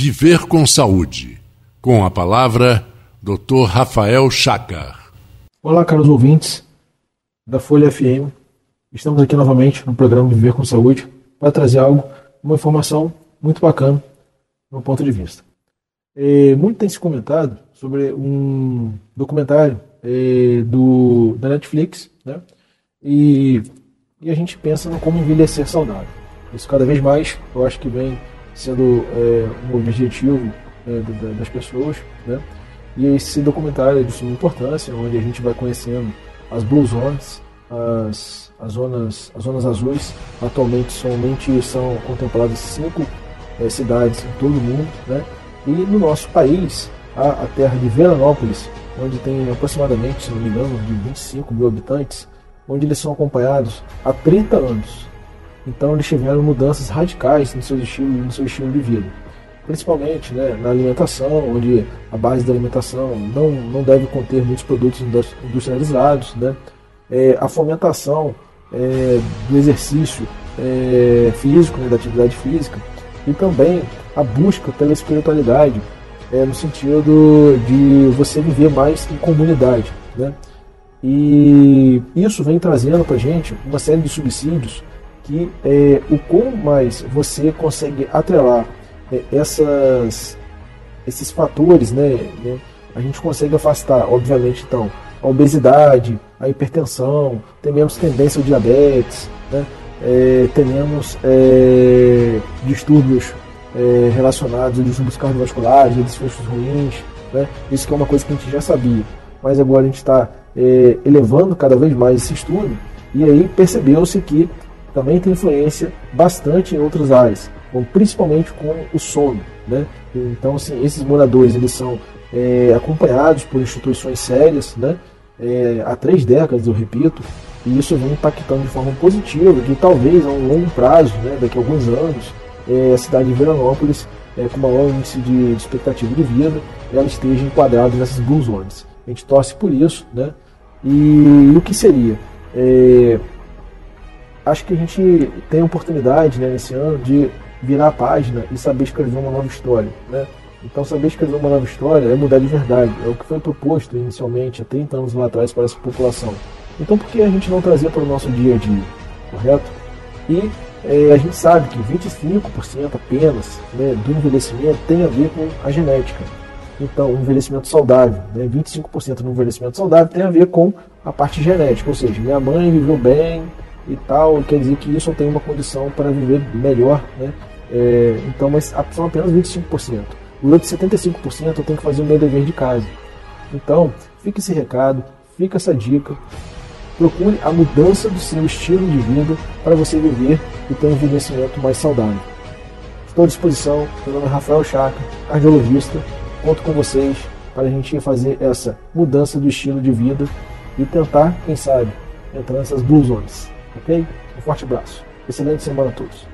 Viver com Saúde. Com a palavra, Dr. Rafael Chacar. Olá, caros ouvintes da Folha FM. Estamos aqui novamente no programa Viver com Saúde para trazer algo, uma informação muito bacana no ponto de vista. É, muito tem se comentado sobre um documentário é, do, da Netflix, né? E, e a gente pensa no como envelhecer saudável. Isso cada vez mais, eu acho que vem sendo é, um objetivo é, das pessoas, né? E esse documentário é de suma importância, onde a gente vai conhecendo as Blue Zones, as, as, zonas, as zonas azuis. Atualmente somente são contempladas cinco é, cidades em todo o mundo, né? E no nosso país, a, a terra de Veranópolis, onde tem aproximadamente, se não me engano, de 25 mil habitantes, onde eles são acompanhados há 30 anos. Então eles tiveram mudanças radicais no seu estilo, no seu estilo de vida. Principalmente né, na alimentação, onde a base da alimentação não, não deve conter muitos produtos industrializados. Né? É, a fomentação é, do exercício é, físico, né, da atividade física, e também a busca pela espiritualidade, é, no sentido de você viver mais em comunidade. Né? E isso vem trazendo para gente uma série de subsídios que é, o quão mais você consegue atrelar é, essas, esses fatores, né, né, a gente consegue afastar, obviamente, então, a obesidade, a hipertensão, tem menos tendência ao diabetes, né, é, tenhamos é, distúrbios relacionados a distúrbios cardiovasculares, a desfechos ruins, né, isso que é uma coisa que a gente já sabia, mas agora a gente está elevando cada vez mais esse estudo, e aí percebeu-se que também tem influência bastante em outras áreas, principalmente com o sono. Né? Então, assim, esses moradores eles são é, acompanhados por instituições sérias né? É, há três décadas, eu repito, e isso vem impactando de forma positiva, que talvez a um longo prazo, né, daqui a alguns anos, é, a cidade de Veranópolis, é, com maior índice de, de expectativa de vida, ela esteja enquadrada nessas blue zones. A gente torce por isso, né? E, e o que seria? Acho que a gente tem a oportunidade né, nesse ano de virar a página e saber escrever uma nova história. Né? Então, saber escrever uma nova história é mudar de verdade. É o que foi proposto inicialmente, há 30 anos lá atrás, para essa população. Então, por que a gente não trazer para o nosso dia a dia? Correto? E é, a gente sabe que 25% apenas né, do envelhecimento tem a ver com a genética. Então, o envelhecimento saudável, né, 25% do envelhecimento saudável tem a ver com a parte genética, ou seja, minha mãe viveu bem, e tal, quer dizer que isso tenho uma condição para viver melhor, né? É, então, mas são apenas 25%. Durante 75% eu tenho que fazer o meu dever de casa. Então, fica esse recado, fica essa dica. Procure a mudança do seu estilo de vida para você viver e ter um envelhecimento mais saudável. Estou à disposição. Meu nome é Rafael Chaca, cardiologista. Conto com vocês para a gente fazer essa mudança do estilo de vida e tentar, quem sabe, entrar nessas blue zones. Ok? Um forte abraço. Excelente semana a todos.